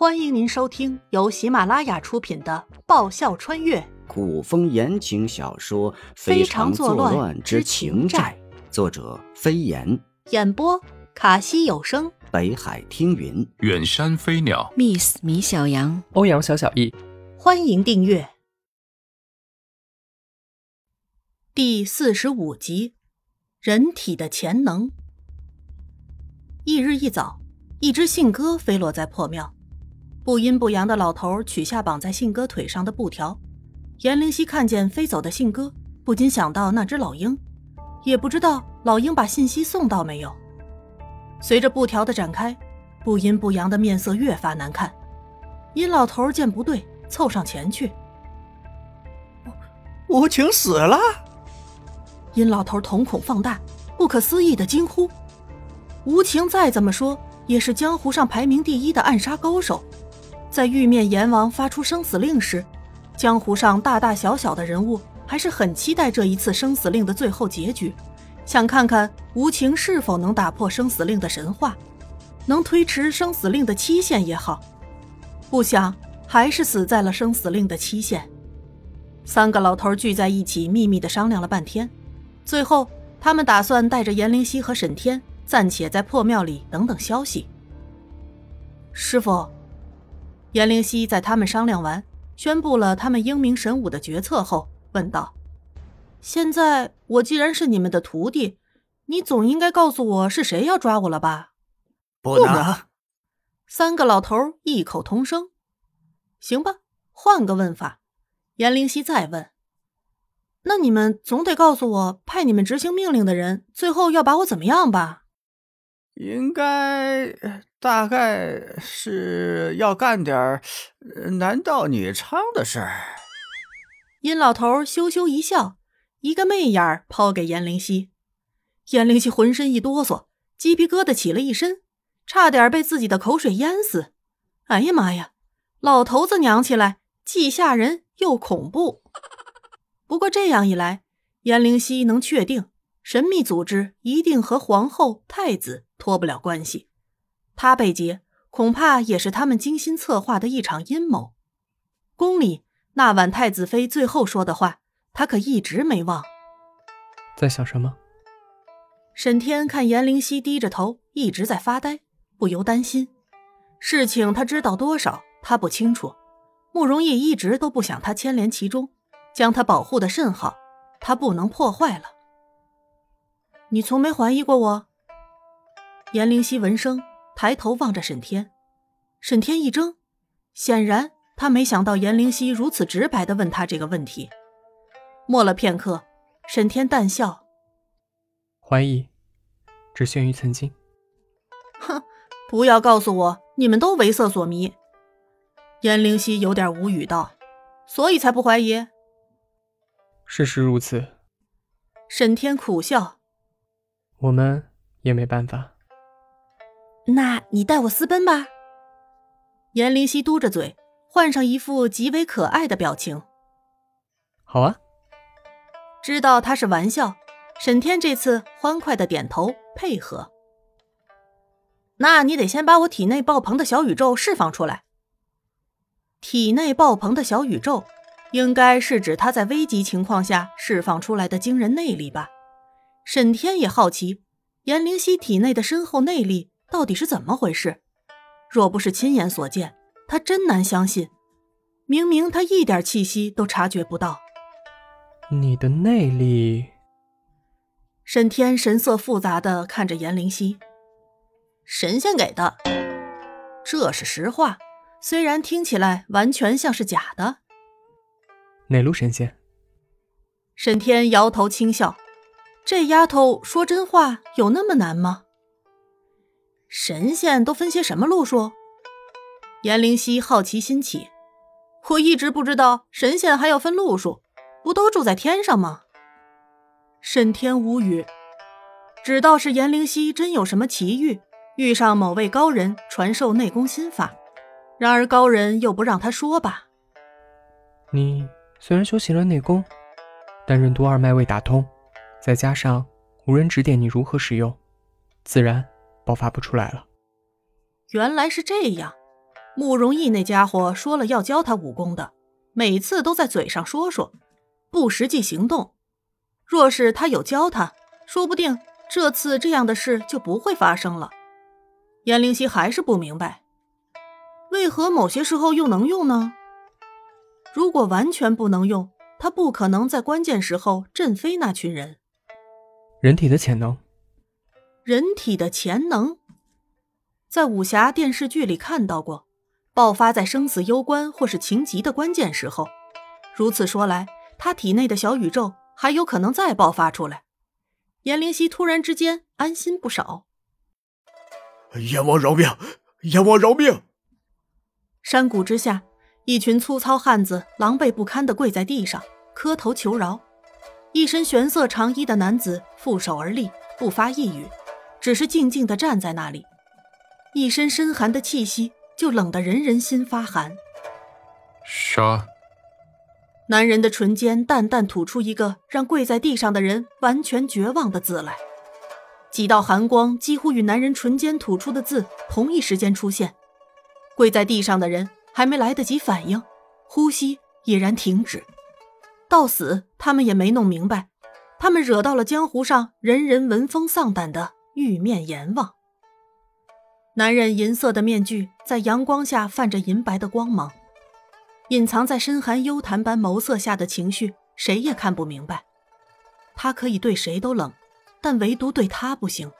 欢迎您收听由喜马拉雅出品的《爆笑穿越。古风言情小说《非常作乱之情债》，作者飞檐，演播卡西有声，北海听云，远山飞鸟，Miss 米小羊，欧阳小小易，欢迎订阅。第四十五集《人体的潜能》。翌日一早，一只信鸽飞落在破庙。不阴不阳的老头取下绑在信鸽腿上的布条，严灵犀看见飞走的信鸽，不禁想到那只老鹰，也不知道老鹰把信息送到没有。随着布条的展开，不阴不阳的面色越发难看。殷老头见不对，凑上前去：“无情死了！”殷老头瞳孔放大，不可思议的惊呼：“无情再怎么说也是江湖上排名第一的暗杀高手。”在玉面阎王发出生死令时，江湖上大大小小的人物还是很期待这一次生死令的最后结局，想看看无情是否能打破生死令的神话，能推迟生死令的期限也好。不想还是死在了生死令的期限。三个老头聚在一起，秘密的商量了半天，最后他们打算带着严灵犀和沈天暂且在破庙里等等消息。师傅。颜灵犀在他们商量完，宣布了他们英明神武的决策后，问道：“现在我既然是你们的徒弟，你总应该告诉我是谁要抓我了吧？”“不能。”三个老头异口同声。“行吧，换个问法。”颜灵犀再问：“那你们总得告诉我，派你们执行命令的人最后要把我怎么样吧？”“应该。”大概是要干点男盗女娼的事儿。殷老头羞羞一笑，一个媚眼抛给颜灵犀。颜灵犀浑身一哆嗦，鸡皮疙瘩起了一身，差点被自己的口水淹死。哎呀妈呀，老头子娘起来既吓人又恐怖。不过这样一来，颜灵犀能确定神秘组织一定和皇后、太子脱不了关系。他被劫，恐怕也是他们精心策划的一场阴谋。宫里那晚太子妃最后说的话，他可一直没忘。在想什么？沈天看严灵犀低着头一直在发呆，不由担心。事情他知道多少，他不清楚。慕容易一直都不想他牵连其中，将他保护的甚好，他不能破坏了。你从没怀疑过我。严灵犀闻声。抬头望着沈天，沈天一怔，显然他没想到颜灵犀如此直白的问他这个问题。默了片刻，沈天淡笑：“怀疑，只限于曾经。”哼，不要告诉我你们都为色所迷。颜灵犀有点无语道：“所以才不怀疑。”事实如此。沈天苦笑：“我们也没办法。”那你带我私奔吧。颜灵犀嘟着嘴，换上一副极为可爱的表情。好啊。知道他是玩笑，沈天这次欢快的点头配合。那你得先把我体内爆棚的小宇宙释放出来。体内爆棚的小宇宙，应该是指他在危急情况下释放出来的惊人内力吧？沈天也好奇，颜灵犀体内的深厚内力。到底是怎么回事？若不是亲眼所见，他真难相信。明明他一点气息都察觉不到。你的内力？沈天神色复杂的看着颜灵犀，神仙给的，这是实话，虽然听起来完全像是假的。哪路神仙？沈天摇头轻笑，这丫头说真话有那么难吗？神仙都分些什么路数？颜灵犀好奇心起，我一直不知道神仙还要分路数，不都住在天上吗？沈天无语，只道是颜灵犀真有什么奇遇，遇上某位高人传授内功心法，然而高人又不让他说吧。你虽然修习了内功，但任督二脉未打通，再加上无人指点你如何使用，自然。爆发不出来了。原来是这样，慕容逸那家伙说了要教他武功的，每次都在嘴上说说，不实际行动。若是他有教他，说不定这次这样的事就不会发生了。颜灵犀还是不明白，为何某些时候又能用呢？如果完全不能用，他不可能在关键时候震飞那群人。人体的潜能，人体的潜能，在武侠电视剧里看到过，爆发在生死攸关或是情急的关键时候。如此说来，他体内的小宇宙还有可能再爆发出来。颜灵犀突然之间安心不少。阎王饶命！阎王饶命！山谷之下。一群粗糙汉子狼狈不堪地跪在地上磕头求饶，一身玄色长衣的男子负手而立，不发一语，只是静静地站在那里，一身深寒的气息就冷得人人心发寒。杀！男人的唇间淡淡吐出一个让跪在地上的人完全绝望的字来，几道寒光几乎与男人唇间吐出的字同一时间出现，跪在地上的人。还没来得及反应，呼吸已然停止。到死，他们也没弄明白，他们惹到了江湖上人人闻风丧胆的玉面阎王。男人银色的面具在阳光下泛着银白的光芒，隐藏在深寒幽潭般眸色下的情绪，谁也看不明白。他可以对谁都冷，但唯独对他不行。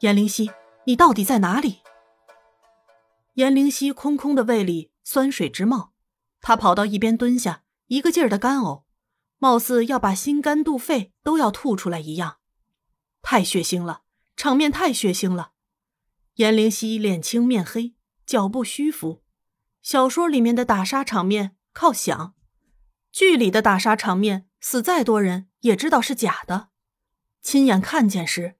颜灵犀，你到底在哪里？颜灵犀空空的胃里。酸水直冒，他跑到一边蹲下，一个劲儿的干呕，貌似要把心肝肚肺都要吐出来一样，太血腥了，场面太血腥了。颜灵犀脸青面黑，脚步虚浮。小说里面的打杀场面靠想，剧里的打杀场面死再多人也知道是假的，亲眼看见时，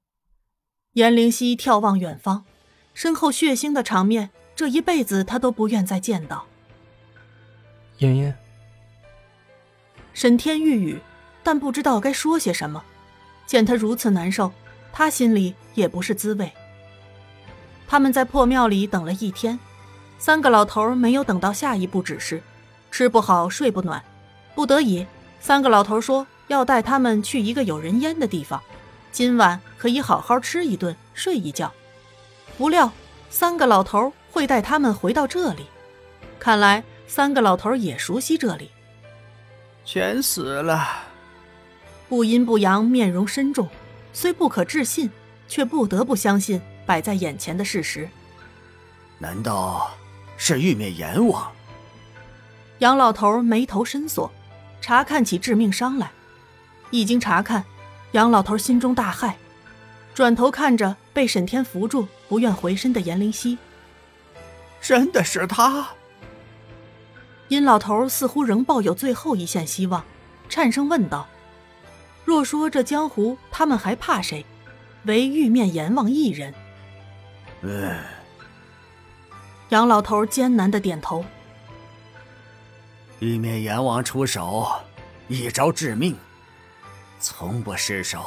颜灵犀眺望远方，身后血腥的场面。这一辈子他都不愿再见到。妍妍，沈天欲语，但不知道该说些什么。见他如此难受，他心里也不是滋味。他们在破庙里等了一天，三个老头没有等到下一步指示，吃不好睡不暖，不得已，三个老头说要带他们去一个有人烟的地方，今晚可以好好吃一顿，睡一觉。不料三个老头。会带他们回到这里，看来三个老头也熟悉这里。全死了。不阴不阳，面容深重，虽不可置信，却不得不相信摆在眼前的事实。难道是玉面阎王？杨老头眉头深锁，查看起致命伤来。一经查看，杨老头心中大骇，转头看着被沈天扶住、不愿回身的颜灵犀。真的是他。殷老头似乎仍抱有最后一线希望，颤声问道：“若说这江湖，他们还怕谁？唯玉面阎王一人。”嗯。杨老头艰难的点头。玉面阎王出手，一招致命，从不失手。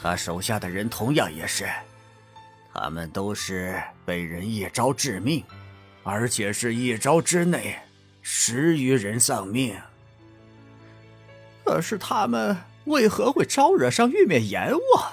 他手下的人同样也是。他们都是被人一招致命，而且是一招之内十余人丧命。可是他们为何会招惹上玉面阎王？